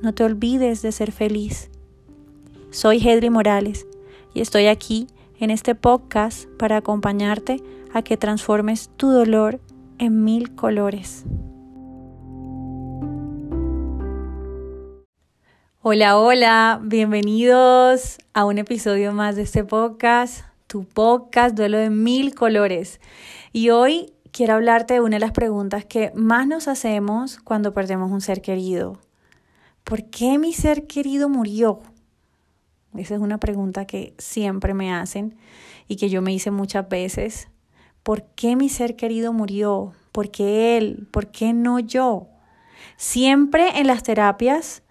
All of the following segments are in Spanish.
No te olvides de ser feliz. Soy Hedri Morales y estoy aquí en este podcast para acompañarte a que transformes tu dolor en mil colores. Hola, hola, bienvenidos a un episodio más de este podcast, tu podcast Duelo de Mil Colores. Y hoy quiero hablarte de una de las preguntas que más nos hacemos cuando perdemos un ser querido. ¿Por qué mi ser querido murió? Esa es una pregunta que siempre me hacen y que yo me hice muchas veces. ¿Por qué mi ser querido murió? ¿Por qué él? ¿Por qué no yo? Siempre en las terapias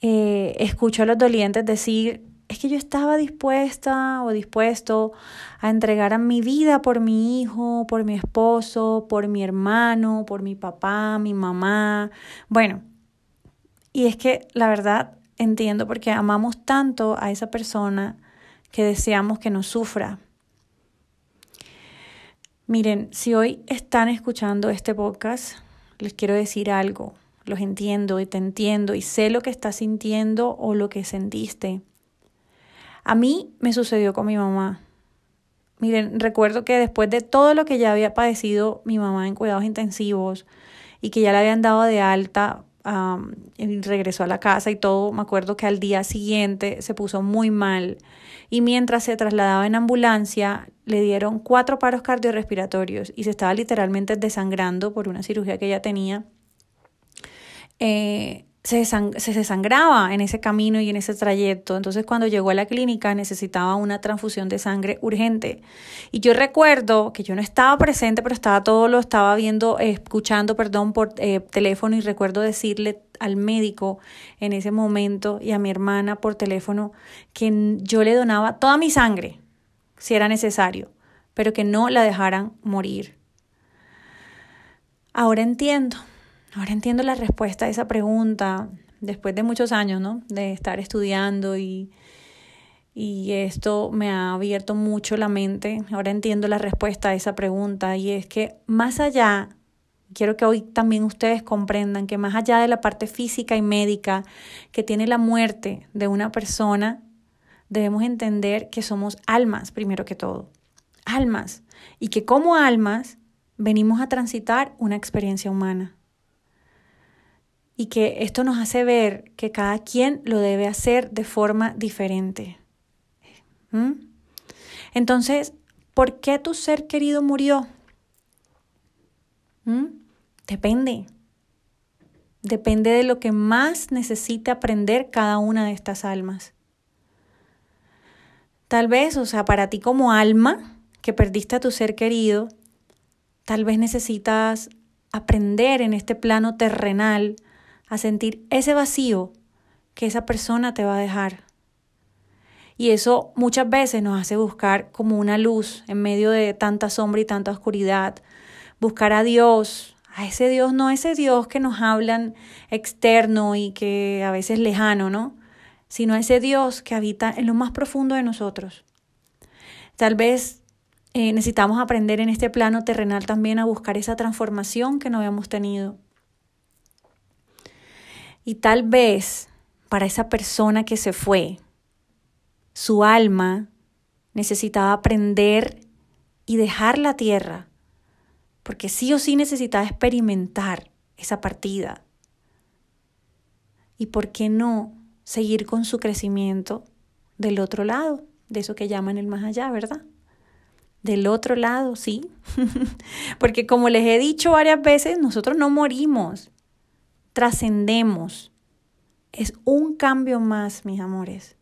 eh, escucho a los dolientes decir, es que yo estaba dispuesta o dispuesto a entregar a mi vida por mi hijo, por mi esposo, por mi hermano, por mi papá, mi mamá. Bueno, y es que la verdad entiendo porque amamos tanto a esa persona que deseamos que no sufra. Miren, si hoy están escuchando este podcast, les quiero decir algo. Los entiendo y te entiendo y sé lo que estás sintiendo o lo que sentiste. A mí me sucedió con mi mamá. Miren, recuerdo que después de todo lo que ya había padecido mi mamá en cuidados intensivos y que ya le habían dado de alta, regresó a la casa y todo, me acuerdo que al día siguiente se puso muy mal y mientras se trasladaba en ambulancia le dieron cuatro paros cardiorrespiratorios y se estaba literalmente desangrando por una cirugía que ella tenía. Eh, se, desangraba en ese camino y en ese trayecto. Entonces cuando llegó a la clínica necesitaba una transfusión de sangre urgente. Y yo recuerdo que yo no estaba presente, pero estaba todo, lo estaba viendo, escuchando, perdón, por eh, teléfono y recuerdo decirle al médico en ese momento y a mi hermana por teléfono que yo le donaba toda mi sangre, si era necesario, pero que no la dejaran morir. Ahora entiendo Ahora entiendo la respuesta a esa pregunta después de muchos años, ¿no? De estar estudiando y, y esto me ha abierto mucho la mente. Ahora entiendo la respuesta a esa pregunta y es que más allá, quiero que hoy también ustedes comprendan que más allá de la parte física y médica que tiene la muerte de una persona, debemos entender que somos almas primero que todo. Almas. Y que como almas venimos a transitar una experiencia humana y que esto nos hace ver que cada quien lo debe hacer de forma diferente. ¿Mm? Entonces, ¿por qué tu ser querido murió? ¿Mm? Depende. Depende de lo que más necesite aprender cada una de estas almas. Tal vez, o sea, para ti como alma que perdiste a tu ser querido, tal vez necesitas aprender en este plano terrenal a sentir ese vacío que esa persona te va a dejar. Y eso muchas veces nos hace buscar como una luz en medio de tanta sombra y tanta oscuridad. Buscar a Dios, a ese Dios, no ese Dios que nos hablan externo y que a veces lejano, ¿no? Sino ese Dios que habita en lo más profundo de nosotros. Tal vez eh, necesitamos aprender en este plano terrenal también a buscar esa transformación que no habíamos tenido. Y tal vez para esa persona que se fue, su alma necesitaba aprender y dejar la tierra, porque sí o sí necesitaba experimentar esa partida. ¿Y por qué no seguir con su crecimiento del otro lado, de eso que llaman el más allá, ¿verdad? Del otro lado, sí. Porque como les he dicho varias veces, nosotros no morimos, trascendemos. Es un cambio más, mis amores.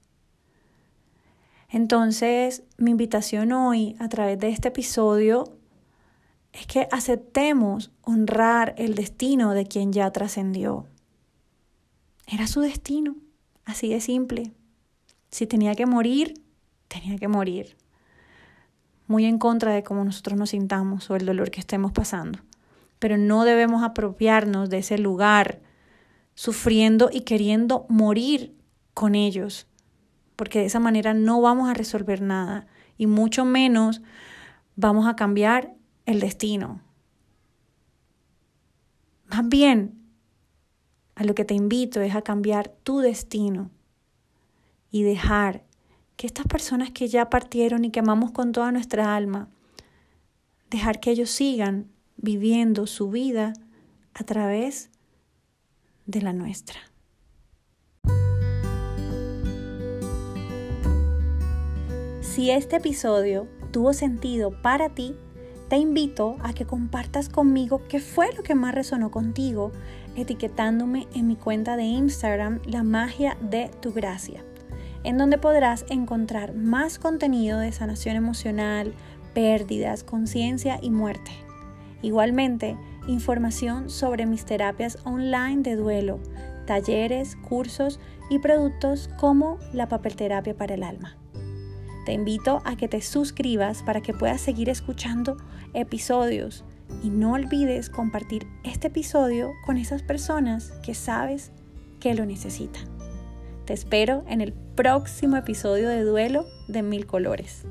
Entonces, mi invitación hoy a través de este episodio es que aceptemos honrar el destino de quien ya trascendió. Era su destino, así de simple. Si tenía que morir, tenía que morir. Muy en contra de cómo nosotros nos sintamos o el dolor que estemos pasando. Pero no debemos apropiarnos de ese lugar sufriendo y queriendo morir con ellos, porque de esa manera no vamos a resolver nada y mucho menos vamos a cambiar el destino. Más bien, a lo que te invito es a cambiar tu destino y dejar que estas personas que ya partieron y que amamos con toda nuestra alma, dejar que ellos sigan viviendo su vida a través de la nuestra. Si este episodio tuvo sentido para ti, te invito a que compartas conmigo qué fue lo que más resonó contigo, etiquetándome en mi cuenta de Instagram La magia de tu gracia, en donde podrás encontrar más contenido de sanación emocional, pérdidas, conciencia y muerte. Igualmente, información sobre mis terapias online de duelo, talleres, cursos y productos como la papelterapia para el alma. Te invito a que te suscribas para que puedas seguir escuchando episodios y no olvides compartir este episodio con esas personas que sabes que lo necesitan. Te espero en el próximo episodio de Duelo de Mil Colores.